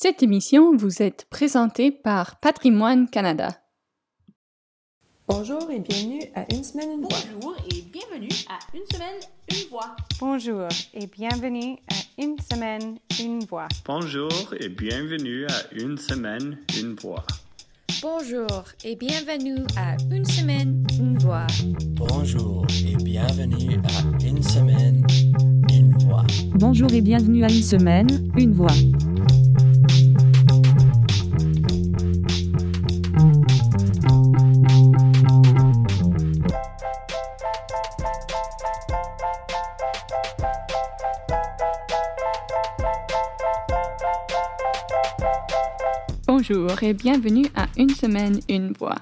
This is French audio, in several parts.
Cette émission vous est présentée par Patrimoine Canada. Bonjour et bienvenue à Une semaine, une voix. Bonjour et bienvenue à Une semaine, une voix. Bonjour et bienvenue à Une semaine, une voix. Bonjour et bienvenue à Une semaine, une voix. Bonjour et bienvenue à Une semaine, une voix. Bonjour et bienvenue à Une semaine, une voix. Bonjour et bienvenue à Une semaine, une voix. Bonjour et bienvenue à Une semaine, une voix.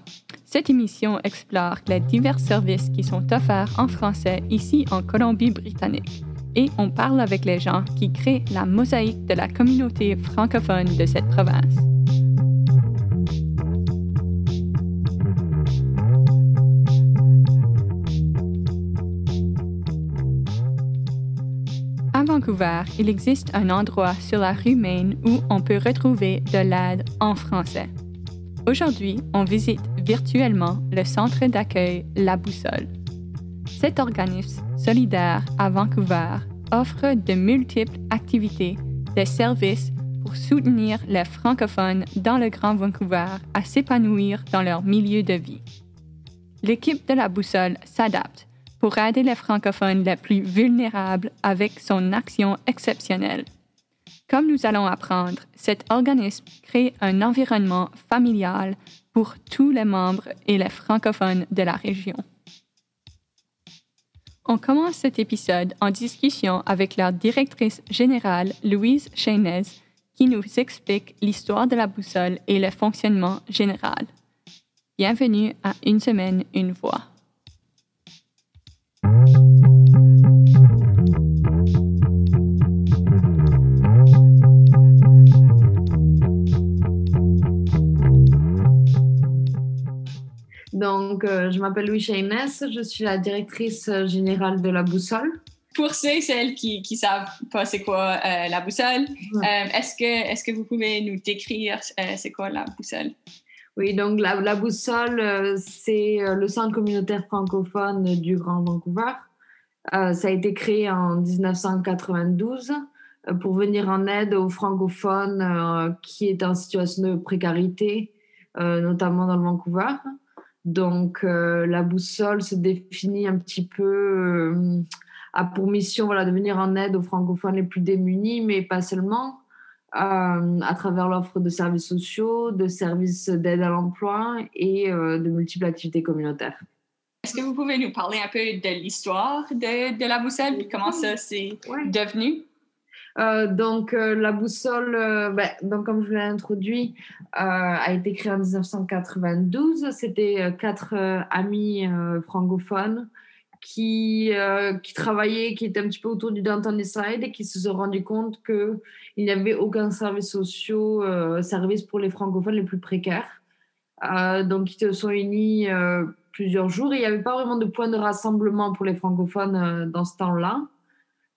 Cette émission explore les divers services qui sont offerts en français ici en Colombie-Britannique et on parle avec les gens qui créent la mosaïque de la communauté francophone de cette province. Il existe un endroit sur la rue Main où on peut retrouver de l'aide en français. Aujourd'hui, on visite virtuellement le centre d'accueil La Boussole. Cet organisme solidaire à Vancouver offre de multiples activités, des services pour soutenir les francophones dans le Grand Vancouver à s'épanouir dans leur milieu de vie. L'équipe de La Boussole s'adapte pour aider les francophones les plus vulnérables avec son action exceptionnelle. Comme nous allons apprendre, cet organisme crée un environnement familial pour tous les membres et les francophones de la région. On commence cet épisode en discussion avec leur directrice générale, Louise Chaynez, qui nous explique l'histoire de la boussole et le fonctionnement général. Bienvenue à Une semaine, une voix. Donc, euh, je m'appelle Louis Chaynès, je suis la directrice générale de la Boussole. Pour ceux et celles qui ne savent pas c'est quoi euh, la boussole, euh, est-ce que, est que vous pouvez nous décrire c'est quoi la boussole? Oui, donc la, la Boussole, c'est le centre communautaire francophone du Grand Vancouver. Ça a été créé en 1992 euh, pour venir en aide aux francophones qui étaient en situation de précarité, notamment dans le Vancouver. Donc, euh, la boussole se définit un petit peu, euh, a pour mission voilà, de venir en aide aux francophones les plus démunis, mais pas seulement, euh, à travers l'offre de services sociaux, de services d'aide à l'emploi et euh, de multiples activités communautaires. Est-ce que vous pouvez nous parler un peu de l'histoire de, de la boussole? Et comment ça s'est Ouais. devenu? Euh, donc, euh, la boussole, euh, ben, donc, comme je l'ai introduit, a été créée en 1992. C'était quatre amis francophones qui, travaillaient, qui étaient un petit peu autour du Downtown Eastside et qui se sont rendus compte qu'il n'y avait aucun service social, service pour les francophones les plus précaires. Donc, ils se sont unis plusieurs jours et il n'y avait pas vraiment de point de rassemblement pour les francophones dans ce temps-là.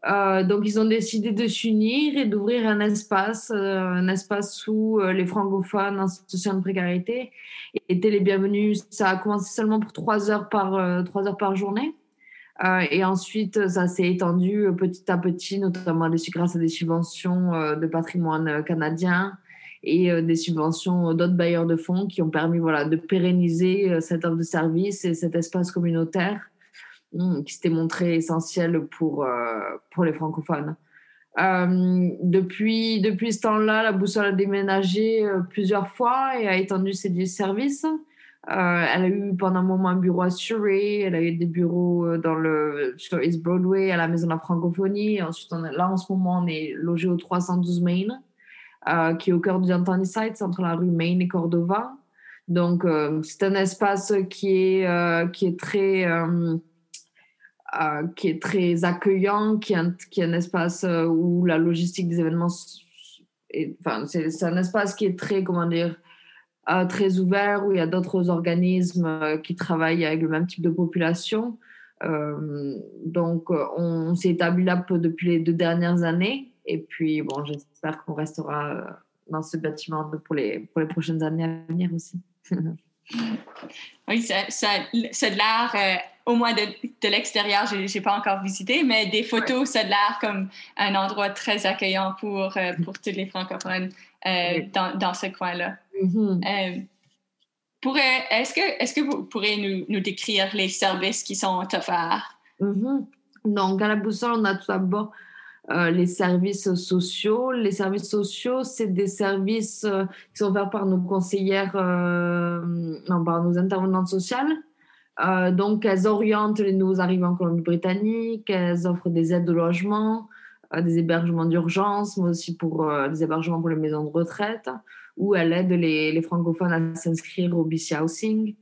Euh, donc, ils ont décidé de s'unir et d'ouvrir un espace, euh, un espace où euh, les francophones en situation de précarité étaient les bienvenus. Ça a commencé seulement pour trois heures par, trois heures par journée. Et ensuite, ça s'est étendu petit à petit, notamment grâce à des subventions de patrimoine canadien et des subventions d'autres bailleurs de fonds qui ont permis voilà, de pérenniser cette offre de service et cet espace communautaire mm, qui s'était montré essentiel pour, euh, pour les francophones. Euh, depuis, depuis ce temps-là, la boussole a déménagé euh, plusieurs fois et a étendu ses services. Elle a eu pendant un moment un bureau à Surrey, elle a eu des bureaux dans le, sur East Broadway, à la Maison de la Francophonie. Ensuite, là, en ce moment, on est logé au 312 Main, qui est au cœur du Downtown Eastside, entre la rue Main et Cordova. Donc, c'est un espace qui est, qui est très... euh, qui est très accueillant, qui est un, espace euh, où la logistique des événements, c'est c'est un espace qui est très, comment dire, euh, très ouvert, où il y a d'autres organismes qui travaillent avec le même type de population. Donc, on, s'est établi là depuis les deux dernières années. Et puis, bon, j'espère qu'on restera dans ce bâtiment pour les, prochaines années à venir aussi. oui, ça, ça, a l'air, euh, au moins de, de l'extérieur, je n'ai pas encore visité, mais des photos, ça a l'air comme un endroit très accueillant pour, euh, pour tous les francophones euh, dans, dans, ce coin-là. Mm-hmm. est-ce que, est que vous pourriez nous, nous, décrire les services qui sont offerts? Mm-hmm. Donc, à la boussole, on a tout d'abord euh, les services sociaux. Les services sociaux, c'est des services euh, qui sont offerts par nos conseillères, euh, non, par nos intervenantes sociales. Donc, elles orientent les nouveaux arrivants en Colombie-Britannique, elles offrent des aides de logement, des hébergements d'urgence, mais aussi pour des hébergements pour les maisons de retraite, ou elles aident les, les francophones à s'inscrire au BC Housing.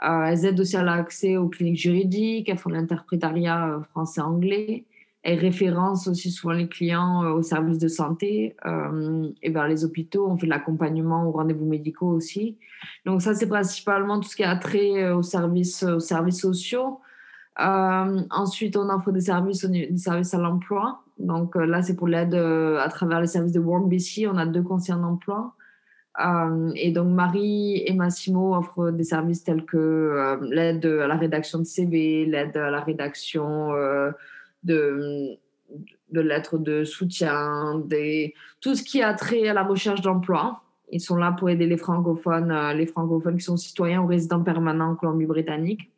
elles aident aussi à l'accès aux cliniques juridiques, elles font l'interprétariat français-anglais. Elle référence aussi souvent les clients euh, aux services de santé euh, et vers les hôpitaux. On fait de l'accompagnement aux rendez-vous médicaux aussi. Donc ça, c'est principalement tout ce qui a trait euh, aux services, aux services sociaux. Ensuite, on offre des services, des services à l'emploi. Donc là, c'est pour l'aide à travers les services de WorkBC. On a deux conseillers d'emploi. Euh, et donc Marie et Massimo offrent des services tels que l'aide à la rédaction de CV, l'aide à la rédaction de, lettres de soutien, tout ce qui a trait à la recherche d'emploi. Ils sont là pour aider les francophones, euh, les francophones qui sont citoyens ou résidents permanents en Colombie-Britannique.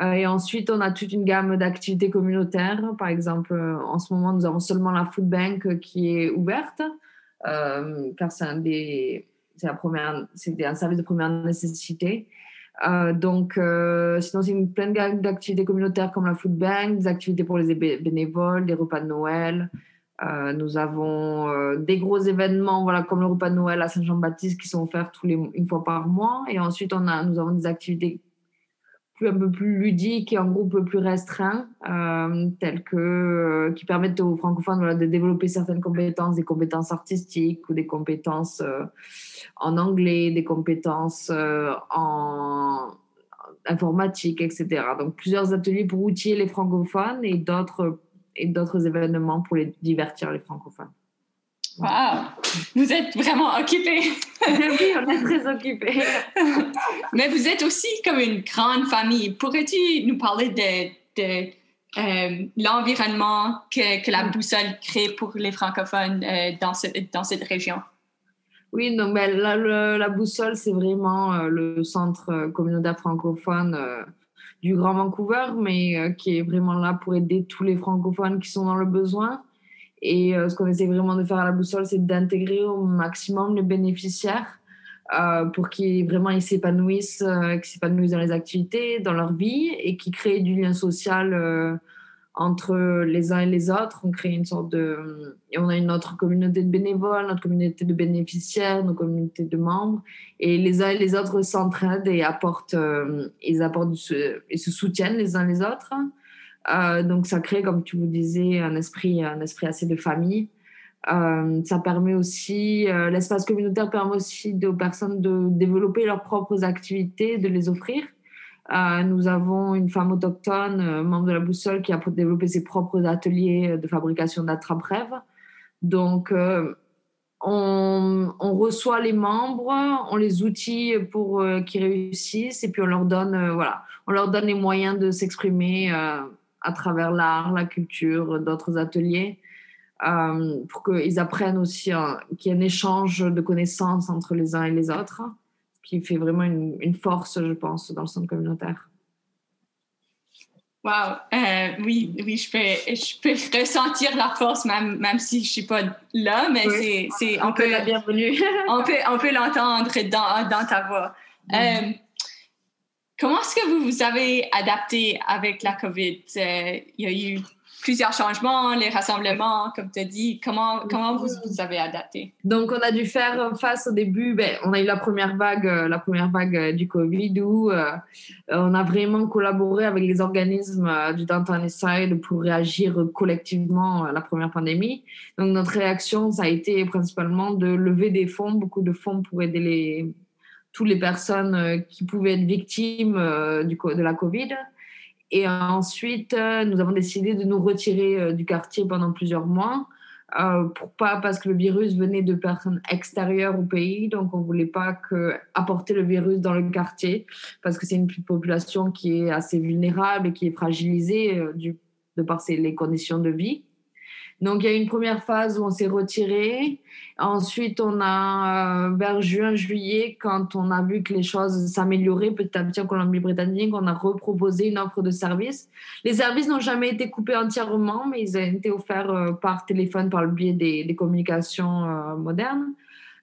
Euh, et ensuite, on a toute une gamme d'activités communautaires. Par exemple, euh, en ce moment, nous avons seulement la Food Bank qui est ouverte, car c'est un service de première nécessité. Euh, donc, euh, sinon, c'est une pleine gamme d'activités communautaires comme la food bank, des activités pour les bénévoles, des repas de Noël. Euh, nous avons des gros événements, voilà, comme le repas de Noël à Saint-Jean-Baptiste, qui sont offerts tous les, une fois par mois. Et ensuite, on a, nous avons des activités un peu plus ludiques et en groupe plus restreint, euh, tels que euh, qui permettent aux francophones de développer certaines compétences, des compétences artistiques ou des compétences euh, en anglais, des compétences en informatique, etc. Donc plusieurs ateliers pour outiller les francophones et d'autres et d'autres événements pour les divertir les francophones. Wow! Vous êtes vraiment occupé. oui, on est très occupé. Mais vous êtes aussi comme une grande famille. Pourrais-tu nous parler de, de euh, l'environnement que, que, la boussole crée pour les francophones euh, dans, ce, dans cette région? Oui, donc ben, la, la, boussole, c'est vraiment euh, le centre communautaire francophone du Grand Vancouver, mais qui est vraiment là pour aider tous les francophones qui sont dans le besoin. Et euh, ce qu'on essaie vraiment de faire à la boussole, c'est d'intégrer au maximum les bénéficiaires euh, pour qu'ils vraiment ils s'épanouissent, euh, qu'ils s'épanouissent dans les activités, dans leur vie et qu'ils créent du lien social entre les uns et les autres. On crée une sorte de, et on a une autre communauté de bénévoles, notre communauté de bénéficiaires, nos communautés de membres, et les uns et les autres s'entraident et apportent, ils apportent et se soutiennent les uns les autres. Euh, donc ça crée, comme tu vous disais, un esprit, un esprit assez de famille. Euh, ça permet aussi, euh, l'espace communautaire permet aussi aux personnes de développer leurs propres activités, de les offrir. Nous avons une femme autochtone, membre de la boussole, qui a développé ses propres ateliers de fabrication d'attrape-rêves. Donc, on, on, reçoit les membres, on les outille pour qu'ils réussissent, et puis on leur donne, voilà, on leur donne les moyens de s'exprimer à travers l'art, la culture, d'autres ateliers, euh, pour qu'ils apprennent aussi qu'il y ait un échange de connaissances entre les uns et les autres, ce qui fait vraiment une, une force, je pense, dans le centre communautaire. Wow, euh, oui, oui, je peux, je peux ressentir la force même, même si je suis pas là, mais c'est, c'est, on, peut la bienvenue. on peut, on peut l'entendre dans, dans ta voix. Mm. Euh, Comment est-ce que vous vous avez adapté avec la COVID? Euh, il y a eu plusieurs changements, les rassemblements, comme tu as dit. Comment, comment vous vous avez adapté? Donc, on a dû faire face au début, ben, on a eu la première vague, euh, la première vague euh, du Covid où on a vraiment collaboré avec les organismes du Downtown Side pour réagir collectivement à la première pandémie. Donc, notre réaction, ça a été principalement de lever des fonds, beaucoup de fonds pour aider les toutes les personnes euh, qui pouvaient être victimes euh, de la Covid. Et ensuite, euh, nous avons décidé de nous retirer du quartier pendant plusieurs mois pour pas parce que le virus venait de personnes extérieures au pays, donc on voulait pas que apporter le virus dans le quartier parce que c'est une population qui est assez vulnérable et qui est fragilisée du, de par ses, les conditions de vie. Donc, il y a une première phase où on s'est retiré. Ensuite, on a, euh, vers juin, juillet, quand on a vu que les choses s'amélioraient petit à petit en Colombie-Britannique, on a reproposé une offre de service. Les services n'ont jamais été coupés entièrement, mais ils ont été offerts euh, par téléphone par le biais des, communications euh, modernes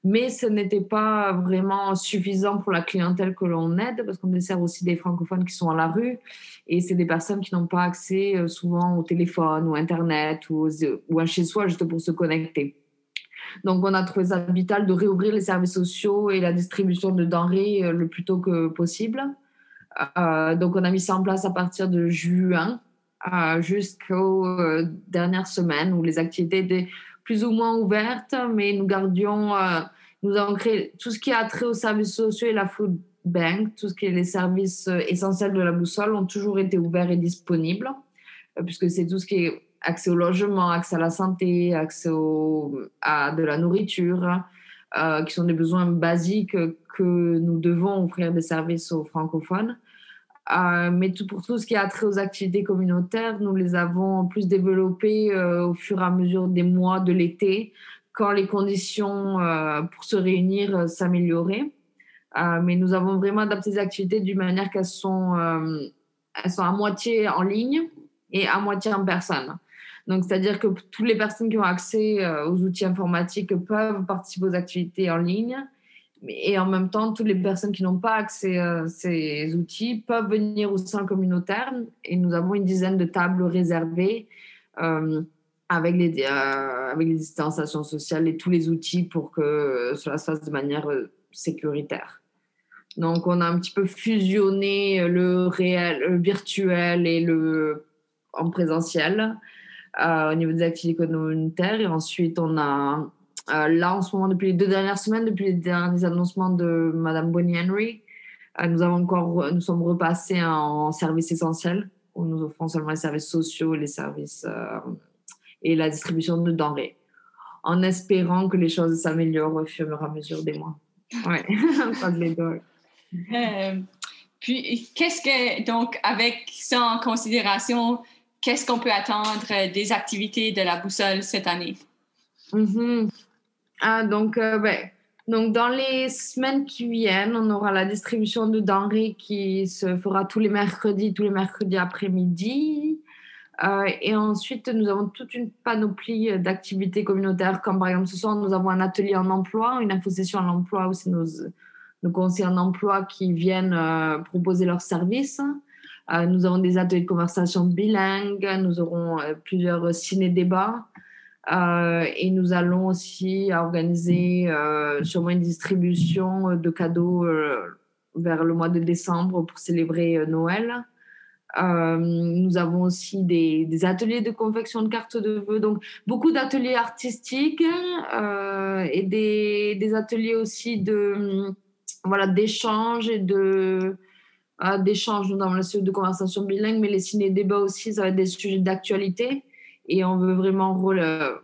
mais ce n'était pas vraiment suffisant pour la clientèle que l'on aide parce qu'on dessert aussi des francophones qui sont à la rue et c'est des personnes qui n'ont pas accès euh, souvent au téléphone ou Internet ou, ou à chez soi juste pour se connecter. Donc, on a trouvé ça vital de réouvrir les services sociaux et la distribution de denrées euh, le plus tôt que possible. Euh, donc, on a mis ça en place à partir de juin jusqu'aux dernières semaines où les activités étaient plus ou moins ouvertes, mais nous gardions, euh, nous avons créé tout ce qui a trait aux services sociaux et la food bank, tout ce qui est les services euh, essentiels de la boussole ont toujours été ouverts et disponibles, euh, puisque c'est tout ce qui est accès au logement, accès à la santé, accès à de la nourriture, qui sont des besoins basiques que nous devons offrir des services aux francophones. Euh, mais tout, pour tout ce qui a trait aux activités communautaires, nous les avons en plus développées euh, au fur et à mesure des mois de l'été, quand les conditions euh, pour se réunir s'amélioraient. Mais nous avons vraiment adapté les activités d'une manière qu'elles sont, elles sont à moitié en ligne et à moitié en personne. Donc, c'est-à-dire que toutes les personnes qui ont accès aux outils informatiques peuvent participer aux activités en ligne et en même temps, toutes les personnes qui n'ont pas accès à ces outils peuvent venir au sein communautaire et nous avons une dizaine de tables réservées euh, avec, les, euh, avec les distanciations sociales et tous les outils pour que cela se fasse de manière euh, sécuritaire. Donc, on a un petit peu fusionné le réel, le virtuel et le en présentiel euh, au niveau des activités communautaires. Et ensuite, on a euh, là, en ce moment, depuis les deux dernières semaines, depuis les derniers annoncements de Madame Bonnie Henry, euh, nous, avons encore, nous sommes repassés en services essentiels, où nous offrons seulement les services sociaux, les services euh, et la distribution de denrées, en espérant que les choses s'améliorent au fur et à mesure des mois. Ouais, pas de les puis, qu'est-ce que, donc, avec ça en considération, qu'est-ce qu'on peut attendre des activités de la boussole cette année? Mm -hmm. Ah, donc, euh, ben, donc, dans les semaines qui viennent, on aura la distribution de denrées qui se fera tous les mercredis, tous les mercredis après-midi. Euh, et ensuite, nous avons toute une panoplie d'activités communautaires, comme par exemple ce soir, nous avons un atelier en emploi, une infosession en emploi où c'est nos, nos conseillers en emploi qui viennent euh, proposer leurs services. Nous avons des ateliers de conversation bilingue, nous aurons plusieurs ciné-débats. Euh, et nous allons aussi organiser euh, sûrement une distribution de cadeaux euh, vers le mois de décembre pour célébrer Noël. nous avons aussi des, ateliers de confection de cartes de vœux, donc beaucoup d'ateliers artistiques et des, ateliers aussi de voilà d'échange et de d'échange dans le sujet de conversation bilingue, mais les ciné-débats aussi, ça va être des sujets d'actualité et on veut vraiment rôle, euh,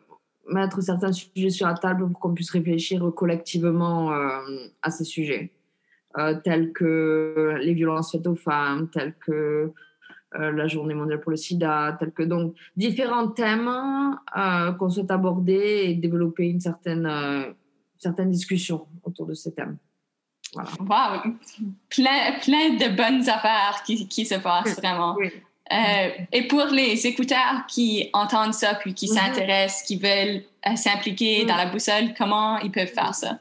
mettre certains sujets sur la table pour qu'on puisse réfléchir collectivement euh, à ces sujets, euh, tels que les violences faites aux femmes, tels que la journée mondiale pour le sida, tels que donc différents thèmes qu'on souhaite aborder et développer une certaine, certaine discussion autour de ces thèmes. Voilà. Wow, plein, plein de bonnes affaires qui, qui se passent vraiment. Oui. Euh, et pour les écouteurs qui entendent ça puis qui Mhm. s'intéressent, qui veulent euh, s'impliquer Mhm. dans la boussole, comment ils peuvent faire ça?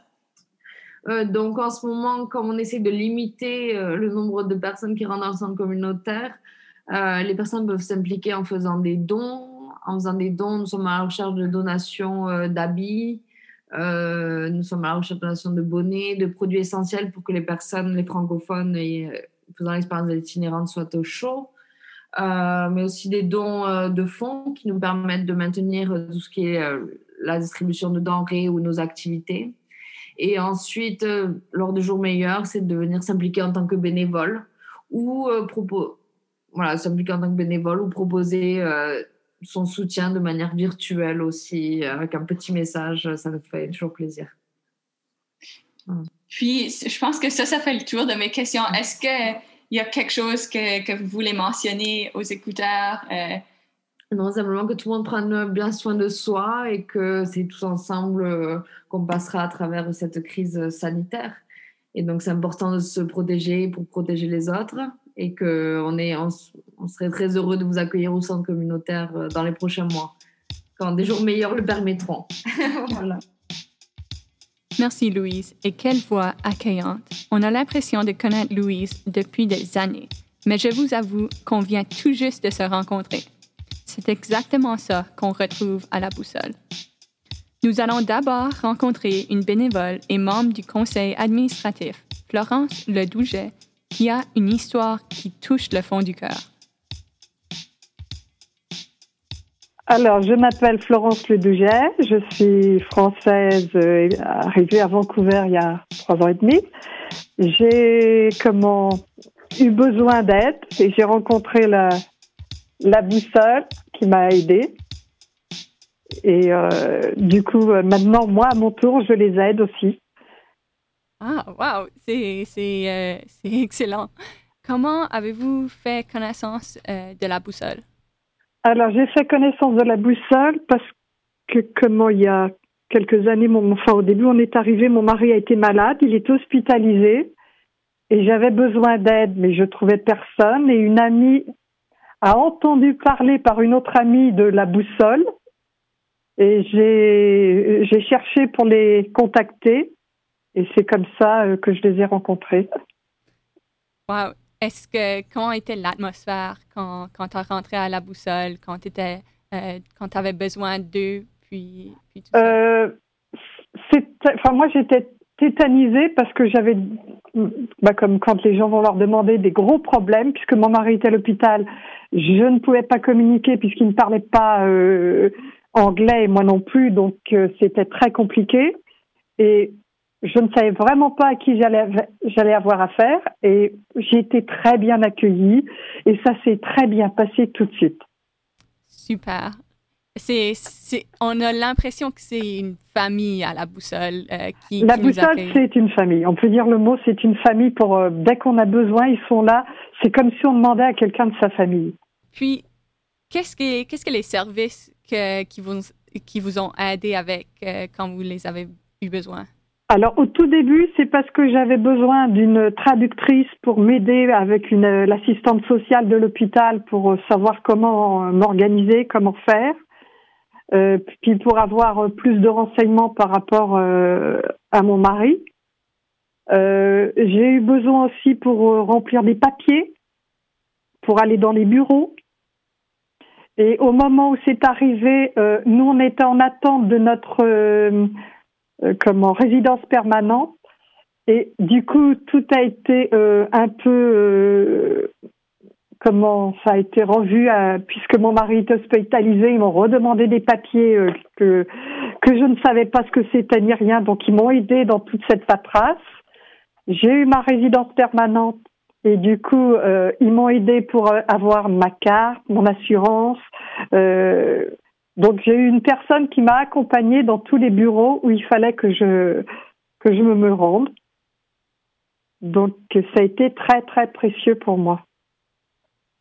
Euh, donc en ce moment, comme on essaie de limiter le nombre de personnes qui rentrent dans le centre communautaire, les personnes peuvent s'impliquer en faisant des dons. En faisant des dons, nous sommes à la recherche de donations d'habits, nous sommes à la recherche de donations de bonnets, de produits essentiels pour que les personnes, les francophones et faisant l'expérience de l'itinérante soient au chaud. Euh, mais aussi des dons euh, de fonds qui nous permettent de maintenir euh, tout ce qui est la distribution de denrées ou nos activités. Et ensuite, lors de jours meilleurs, c'est de venir s'impliquer en tant que bénévole ou propos, voilà, s'impliquer en tant que bénévole ou proposer son soutien de manière virtuelle aussi, avec un petit message, ça nous fait toujours plaisir. Puis, je pense que ça, ça fait le tour de mes questions. Est-ce qu'il y a quelque chose que, que, vous voulez mentionner aux écouteurs? Euh? Non, simplement que tout le monde prenne bien soin de soi et que c'est tous ensemble euh, qu'on passera à travers cette crise sanitaire. Et donc, c'est important de se protéger pour protéger les autres et qu'on est, on, on, serait très heureux de vous accueillir au centre communautaire euh, dans les prochains mois, quand des jours meilleurs le permettront. voilà. Merci Louise, et quelle voix accueillante. On a l'impression de connaître Louise depuis des années, mais je vous avoue qu'on vient tout juste de se rencontrer. C'est exactement ça qu'on retrouve à la boussole. Nous allons d'abord rencontrer une bénévole et membre du conseil administratif, Florence Ledouget, qui a une histoire qui touche le fond du cœur. Alors, je m'appelle Florence Ledouget, je suis française euh, arrivée à Vancouver il y a trois ans et demi. J'ai comment eu besoin d'aide et j'ai rencontré la, la boussole qui m'a aidée. Et euh, du coup, euh, maintenant, moi, à mon tour, je les aide aussi. Ah, wow, c'est excellent. Comment avez-vous fait connaissance de la boussole? Alors, j'ai fait connaissance de la boussole parce que, comment il y a quelques années, mon, au début, on est arrivé, mon mari a été malade, il est hospitalisé et j'avais besoin d'aide, mais je trouvais personne. Et une amie a entendu parler par une autre amie de la boussole et j'ai, j'ai cherché pour les contacter et c'est comme ça euh, que je les ai rencontrés. Wow. Est-ce que, comment était l'atmosphère quand, quand tu rentré à la boussole, quand tu euh, quand avais besoin d'eux, puis, puis tout euh, enfin, moi, j'étais tétanisée parce que j'avais, bah, comme quand les gens vont leur demander des gros problèmes, puisque mon mari était à l'hôpital, je ne pouvais pas communiquer puisqu'il ne parlait pas euh, anglais et moi non plus, donc euh, c'était très compliqué. Et je ne savais vraiment pas à qui j'allais avoir affaire et j'ai été très bien accueillie et ça s'est très bien passé tout de suite. Super. C'est, on a l'impression que c'est une famille à la boussole euh, qui La boussole, c'est une famille. On peut dire le mot, c'est une famille pour euh, dès qu'on a besoin, ils sont là. C'est comme si on demandait à quelqu'un de sa famille. Puis, qu'est-ce que, qu'est-ce que les services que, qui, vous, qui vous ont aidé avec euh, quand vous les avez eu besoin? Alors au tout début, c'est parce que j'avais besoin d'une traductrice pour m'aider avec une l'assistante sociale de l'hôpital pour euh, savoir comment euh, m'organiser, comment faire, euh, puis pour avoir plus de renseignements par rapport à mon mari. J'ai eu besoin aussi pour remplir des papiers, pour aller dans les bureaux. Et au moment où c'est arrivé, nous on était en attente de notre euh, comme en résidence permanente. Et du coup, tout a été euh, un peu euh, comment ça a été revu puisque mon mari est hospitalisé, ils m'ont redemandé des papiers que que je ne savais pas ce que c'était ni rien, donc ils m'ont aidé dans toute cette paperasse. J'ai eu ma résidence permanente et du coup ils m'ont aidé pour avoir ma carte, mon assurance, donc j'ai eu une personne qui m'a accompagnée dans tous les bureaux où il fallait que je que je me rende. Donc ça a été très très précieux pour moi.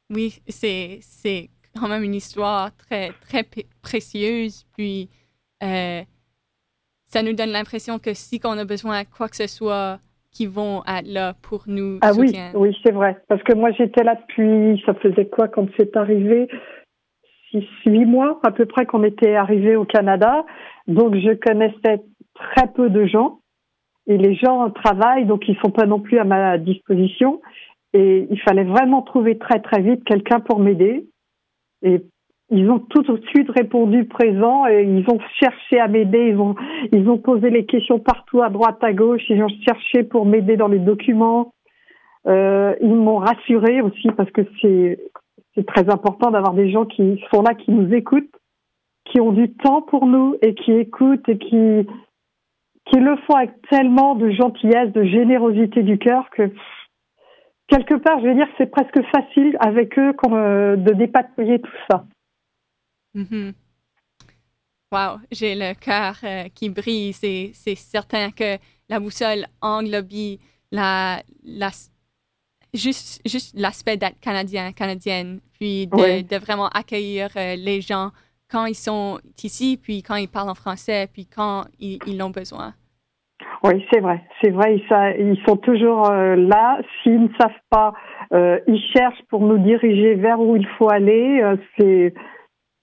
Oui, c'est c'est quand même une histoire très très précieuse. Puis euh, ça nous donne l'impression que si on a besoin de quoi que ce soit, qui vont être là pour nous. Ah oui, oui, c'est vrai. Parce que moi j'étais là depuis, ça faisait quoi quand c'est arrivé? Six, huit mois à peu près qu'on était arrivé au Canada. Donc, je connaissais très peu de gens. Et les gens travaillent, donc ils sont pas non plus à ma disposition. Et il fallait vraiment trouver très très vite quelqu'un pour m'aider. Et ils ont tout de suite répondu présent et ils ont cherché à m'aider. Ils ont, ils ont posé les questions partout à droite, à gauche. Ils ont cherché pour m'aider dans les documents. Euh, ils m'ont rassuré aussi parce que c'est c'est très important d'avoir des gens qui sont là, qui nous écoutent, qui ont du temps pour nous et qui écoutent et qui, qui le font avec tellement de gentillesse, de générosité du cœur que quelque part, je vais dire, c'est presque facile avec eux euh, de dépatouiller tout ça. Mhm. Wow, j'ai le cœur euh, qui brille. C'est certain que la boussole englobe la, la, juste, juste l'aspect d'être canadien, canadienne, puis de, Oui. de vraiment accueillir euh, les gens quand ils sont ici, puis quand ils parlent en français, puis quand ils, ils ont besoin. Oui, c'est vrai, c'est vrai. Ils, ils sont toujours euh, là. S'ils ne savent pas, euh, ils cherchent pour nous diriger vers où il faut aller. Euh, c'est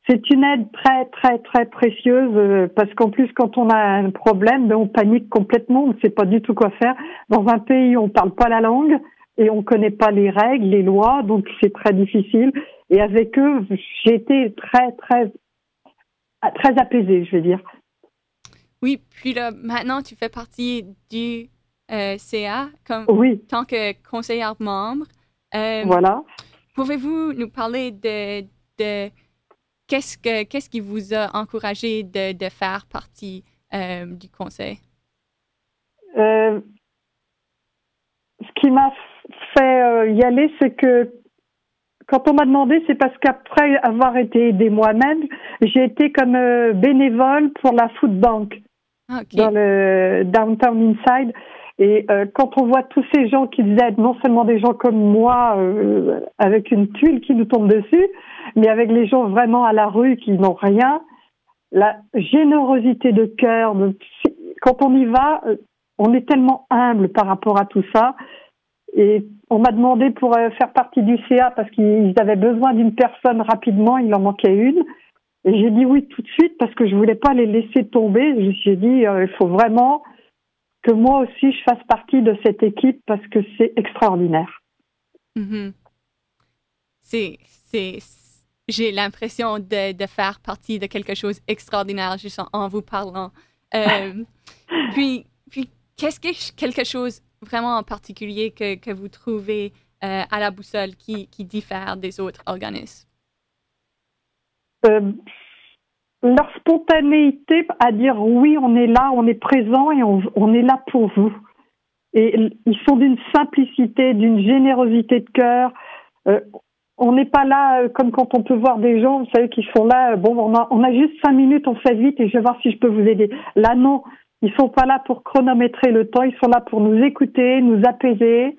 c'est une aide très très très précieuse parce qu'en plus quand on a un problème, ben, on panique complètement. On ne sait pas du tout quoi faire. Dans un pays où on parle pas la langue et on connaît pas les règles, les lois, donc c'est très difficile. Et avec eux, j'ai été très très très apaisée, je vais dire. Oui, puis là, maintenant, tu fais partie du euh, CA comme Oui, tant que conseillère membre. Euh, voilà. Pouvez-vous nous parler de, de qu'est-ce, que, qu'est-ce qui vous a encouragé de, de faire partie euh, du conseil? Ce qui m'a fait euh, y aller, c'est que quand on m'a demandé, c'est parce qu'après avoir été aidée moi-même, j'ai été comme euh, bénévole pour la Food Bank Ah, dans le Downtown Inside. Et euh, quand on voit tous ces gens qui aident, non seulement des gens comme moi euh, avec une tuile qui nous tombe dessus, mais avec les gens vraiment à la rue qui n'ont rien, la générosité de cœur, de- quand on y va, on est tellement humble par rapport à tout ça. Et on m'a demandé pour euh, faire partie du CA parce qu'ils avaient besoin d'une personne rapidement, il en manquait une. Et j'ai dit oui tout de suite parce que je voulais pas les laisser tomber. Je me suis dit, euh, il faut vraiment que moi aussi je fasse partie de cette équipe parce que c'est extraordinaire. Mhm. C'est, c'est, j'ai l'impression de, de faire partie de quelque chose d'extraordinaire juste en, en vous parlant. Euh, puis, puis qu'est-ce que quelque chose vraiment en particulier que, que vous trouvez euh, à la boussole qui, qui diffère des autres organismes? Euh, leur spontanéité à dire oui, on est là, on est présent et on, on est là pour vous. Et ils sont d'une simplicité, d'une générosité de cœur. Euh, on n'est pas là comme quand on peut voir des gens, vous savez, qui sont là. Bon, on a juste cinq minutes, on fait vite et je vais voir si je peux vous aider. Là, non, ils sont pas là pour chronométrer le temps. Ils sont là pour nous écouter, nous apaiser.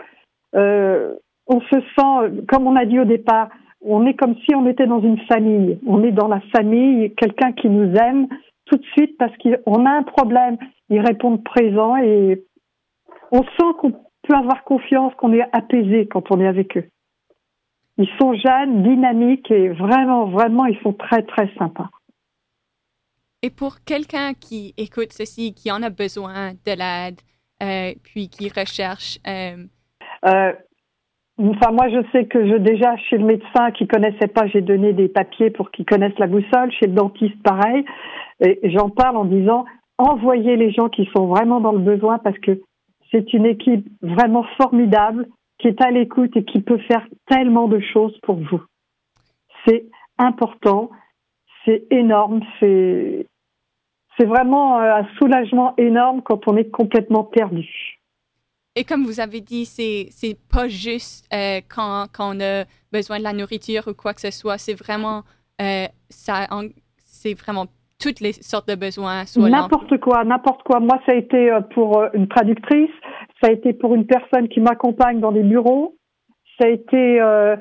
Euh, on se sent, comme on a dit au départ, on est comme si on était dans une famille. On est dans la famille, quelqu'un qui nous aime tout de suite parce qu'on a un problème. Ils répondent présent et on sent qu'on peut avoir confiance, qu'on est apaisé quand on est avec eux. Ils sont jeunes, dynamiques et vraiment, vraiment, ils sont très, très sympas. Et pour quelqu'un qui écoute ceci, qui en a besoin de l'aide, euh, puis qui recherche, euh, Euh, enfin, moi, je sais que je, déjà, chez le médecin qui connaissait pas, j'ai donné des papiers pour qu'ils connaissent la boussole. Chez le dentiste, pareil. Et j'en parle en disant, envoyez les gens qui sont vraiment dans le besoin parce que c'est une équipe vraiment formidable qui est à l'écoute et qui peut faire tellement de choses pour vous. C'est important, c'est énorme, c'est c'est vraiment euh, un soulagement énorme quand on est complètement perdu. Et comme vous avez dit, c'est c'est pas juste euh, quand, quand on a besoin de la nourriture ou quoi que ce soit. C'est vraiment euh, ça, c'est vraiment toutes les sortes de besoins. N'importe quoi, n'importe quoi. Moi, ça a été pour une traductrice, ça a été pour une personne qui m'accompagne dans des bureaux, ça a été euh,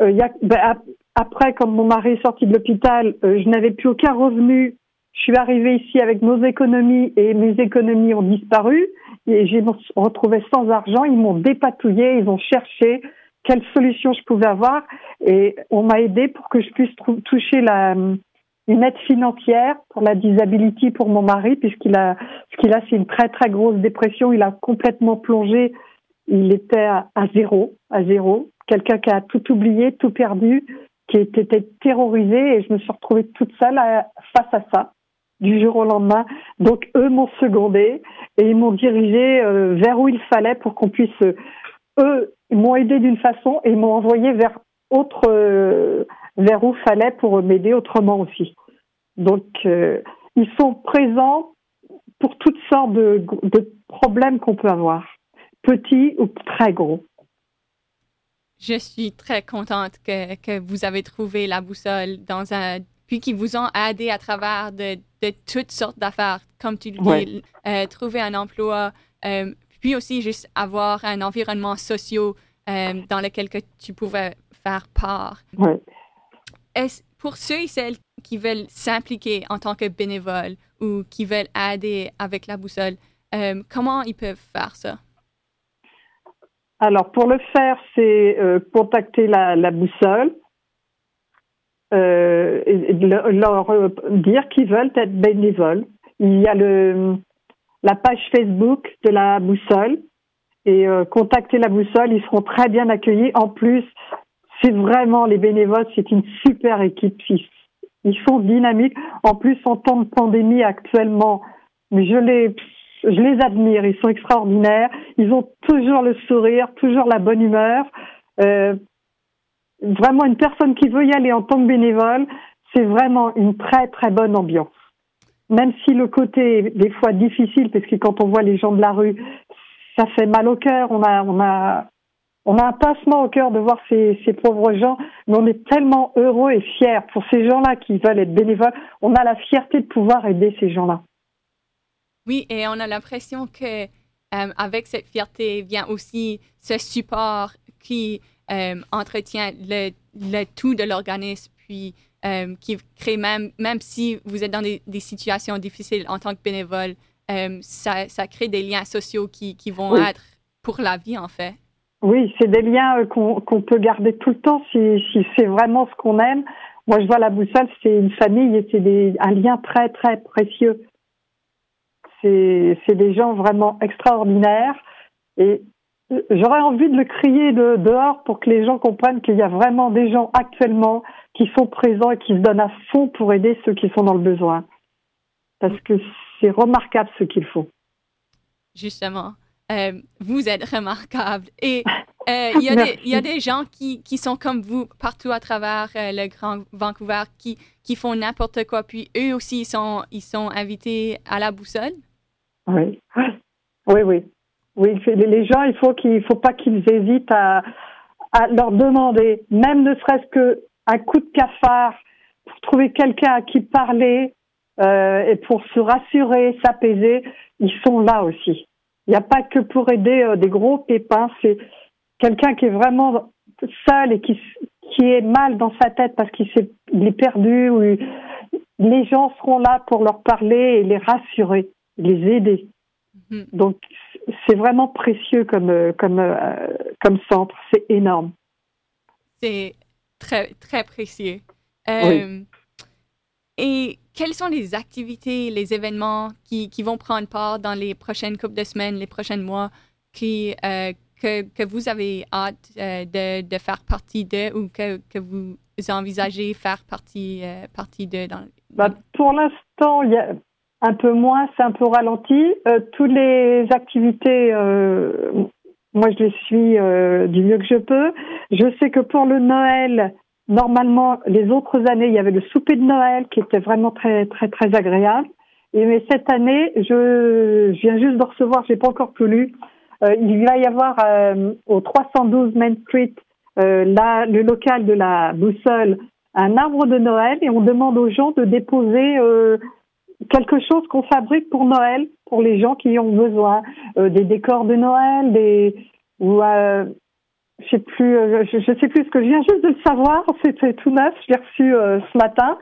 y a- ben, après, comme mon mari est sorti de l'hôpital, euh, je n'avais plus aucun revenu. Je suis arrivée ici avec nos économies et mes économies ont disparu. Et j'ai retrouvée sans argent. Ils m'ont dépatouillé, ils ont cherché quelle solution je pouvais avoir. Et on m'a aidé pour que je puisse toucher la, une aide financière pour la disability pour mon mari puisqu'il a ce qu'il a c'est une très très grosse dépression. Il a complètement plongé. Il était à zéro à zéro. Quelqu'un qui a tout oublié tout perdu qui était terrorisé et je me suis retrouvée toute seule face à ça du jour au lendemain donc eux m'ont secondé et ils m'ont dirigé euh, vers où il fallait pour qu'on puisse euh, eux m'ont aidé d'une façon et m'ont envoyé vers autre euh, vers où fallait pour m'aider autrement aussi. Donc, ils sont présents pour toutes sortes de, de problèmes qu'on peut avoir, petits ou très gros. Je suis très contente que, que vous avez trouvé la boussole dans un puis qui vous ont aidé à travers de, de toutes sortes d'affaires, comme tu le dis, Ouais. euh, trouver un emploi, euh, puis aussi juste avoir un environnement social euh, dans lequel que tu pouvais faire part. Ouais. Est-ce, pour ceux et celles qui veulent s'impliquer en tant que bénévole ou qui veulent aider avec la boussole, comment ils peuvent faire ça? Alors, pour le faire, c'est euh, contacter la, boussole, euh, et, et le- leur euh, dire qu'ils veulent être bénévoles. Il y a le, la page Facebook de la boussole et contacter la boussole, ils seront très bien accueillis. En plus, c'est vraiment les bénévoles, c'est une super équipe. Ils, ils sont dynamiques. En plus, en temps de pandémie actuellement, je les, je les admire. Ils sont extraordinaires. Ils ont toujours le sourire, toujours la bonne humeur. Euh, vraiment, une personne qui veut y aller en tant que bénévole, c'est vraiment une très très bonne ambiance. Même si le côté est des fois difficile, parce que quand on voit les gens de la rue, ça fait mal au cœur. On a, on a, on a un pincement au cœur de voir ces, ces pauvres gens, mais on est tellement heureux et fiers pour ces gens-là qui veulent être bénévoles. On a la fierté de pouvoir aider ces gens-là. Oui, et on a l'impression que euh, avec cette fierté vient aussi ce support qui euh, entretient le, le tout de l'organisme, puis euh, qui crée même, même si vous êtes dans des, des situations difficiles en tant que bénévole, ça, ça crée des liens sociaux qui, qui vont Oui. être pour la vie, en fait. Oui, c'est des liens qu'on peut garder tout le temps si, si c'est vraiment ce qu'on aime. Moi, je vois la boussole, c'est une famille et c'est un lien très, très précieux. C'est des gens vraiment extraordinaires et j'aurais envie de le crier de, dehors pour que les gens comprennent qu'il y a vraiment des gens actuellement qui sont présents et qui se donnent à fond pour aider ceux qui sont dans le besoin. Parce que c'est remarquable ce qu'ils font. justement. Euh, vous êtes remarquable. Et euh, il y, a des- il y a des gens qui, qui sont comme vous partout à travers euh, le Grand Vancouver qui, qui font n'importe quoi. Puis eux aussi, ils sont, ils sont invités à la boussole. Oui, oui, oui. Les- gens, il faut faut pas qu'ils hésitent à, leur demander, même ne serait-ce que un coup de cafard pour trouver quelqu'un à qui parler euh, et pour se rassurer, s'apaiser. Ils sont là aussi. Il n'y a pas que pour aider euh, des gros pépins. C'est quelqu'un qui est vraiment seul et qui qui est mal dans sa tête parce qu'il s'est est perdu. Les gens seront là pour leur parler et les rassurer, les aider. Mhm. Donc c'est vraiment précieux comme euh, comme euh, comme centre, c'est énorme. C'est très, très précieux. Euh, Et quelles sont les activités, les événements qui, qui vont prendre part dans les prochaines couples de semaines, les prochains mois, qui, euh, que, que vous avez hâte euh, de, de faire partie de ou que, que vous envisagez faire partie, partie de dans, Bah, pour l'instant, il y a un peu moins, c'est un peu ralenti. Euh, toutes les activités, euh, moi je les suis euh, du mieux que je peux. Je sais que pour le Noël, normalement, les autres années, il y avait le souper de Noël qui était vraiment très très très agréable. Et mais cette année, je, je viens juste de recevoir, j'ai pas encore tout lu. Euh, il va y avoir euh, au 312 Main Street, euh, là, le local de la boussole, un arbre de Noël et on demande aux gens de déposer quelque chose qu'on fabrique pour Noël, pour les gens qui ont besoin, euh, des décors de Noël, des ou euh, je sais plus, euh, je, sais plus ce que je viens juste de le savoir, c'était tout neuf, je l'ai reçu euh, ce matin.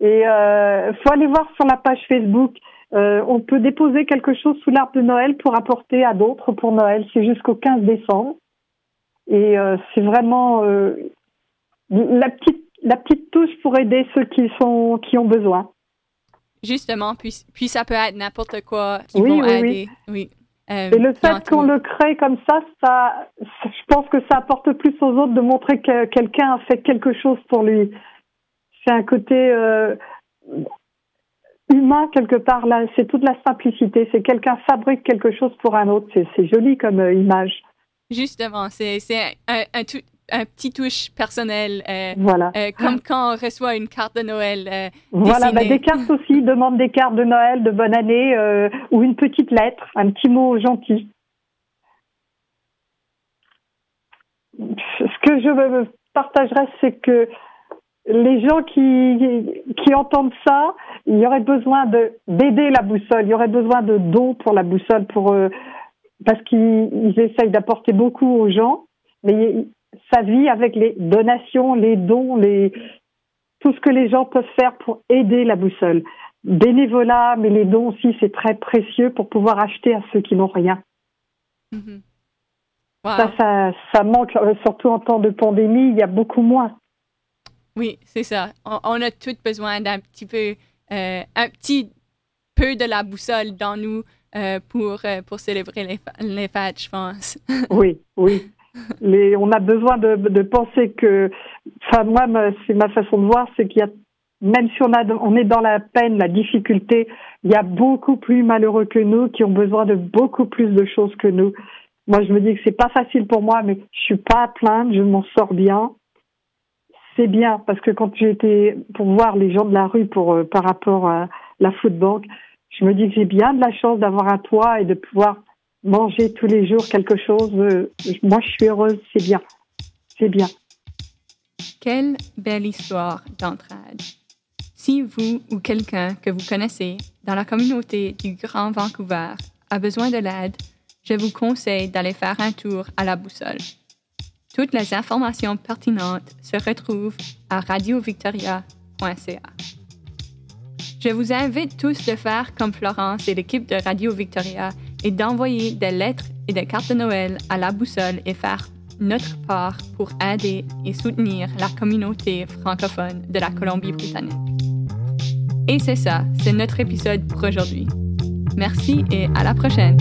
Et euh, faut aller voir sur la page Facebook. On peut déposer quelque chose sous l'arbre de Noël pour apporter à d'autres pour Noël. C'est jusqu'au 15 décembre. Et c'est vraiment la petite la petite touche pour aider ceux qui sont qui ont besoin. Justement, puis, puis ça peut être n'importe quoi qui Oui, vont oui, aider. Oui. Euh, Et le fait qu'on le crée comme ça, ça, je pense que ça apporte plus aux autres de montrer que quelqu'un a fait quelque chose pour lui. C'est un côté euh, humain quelque part là. C'est toute la simplicité. C'est quelqu'un fabrique quelque chose pour un autre. C'est joli comme euh, image. Justement, c'est c'est un, un, tout- un petit touche personnel. euh, Voilà. euh, comme quand on reçoit une carte de Noël. euh, Voilà, bah, des cartes aussi, demande des cartes de Noël, de bonne année, ou une petite lettre, un petit mot gentil. Ce que je partagerais, c'est que les gens qui, qui entendent ça, il y aurait besoin de d'aider la boussole, il y aurait besoin de dons pour la boussole, pour parce qu'ils essayent d'apporter beaucoup aux gens, mais ça vit avec les donations, les dons, les tout ce que les gens peuvent faire pour aider la boussole. Bénévolat, mais les dons aussi, c'est très précieux pour pouvoir acheter à ceux qui n'ont rien. Mhm. Ça, ça, ça manque, euh, surtout en temps de pandémie, il y a beaucoup moins. Oui, c'est ça. On, on, a tous besoin d'un petit peu, euh, un petit peu de la boussole dans nous euh, pour, euh, pour célébrer les, les fêtes, je pense. oui, oui. On a besoin de, penser que, enfin moi, c'est ma façon de voir, c'est qu'il y a, même si on, est dans la peine, la difficulté, il y a beaucoup plus malheureux que nous qui ont besoin de beaucoup plus de choses que nous. Moi, je me dis que c'est pas facile pour moi, mais je suis pas à plaindre, je m'en sors bien. C'est bien parce que quand été pour voir les gens de la rue pour euh, par rapport à la food je me dis que j'ai bien de la chance d'avoir un toit et de pouvoir manger tous les jours quelque chose. Euh, moi, je suis heureuse, c'est bien, c'est bien. Quelle belle histoire d'entraide. Si vous ou quelqu'un que vous connaissez dans la communauté du Grand Vancouver a besoin de l'aide, je vous conseille d'aller faire un tour à la boussole. Toutes les informations pertinentes se retrouvent à radiovictoria.ca. Je vous invite tous de faire comme Florence et l'équipe de Radio Victoria et d'envoyer des lettres et des cartes de Noël à la boussole et faire notre part pour aider et soutenir la communauté francophone de la Colombie-Britannique. Et c'est ça, c'est notre épisode pour aujourd'hui. Merci et à la prochaine.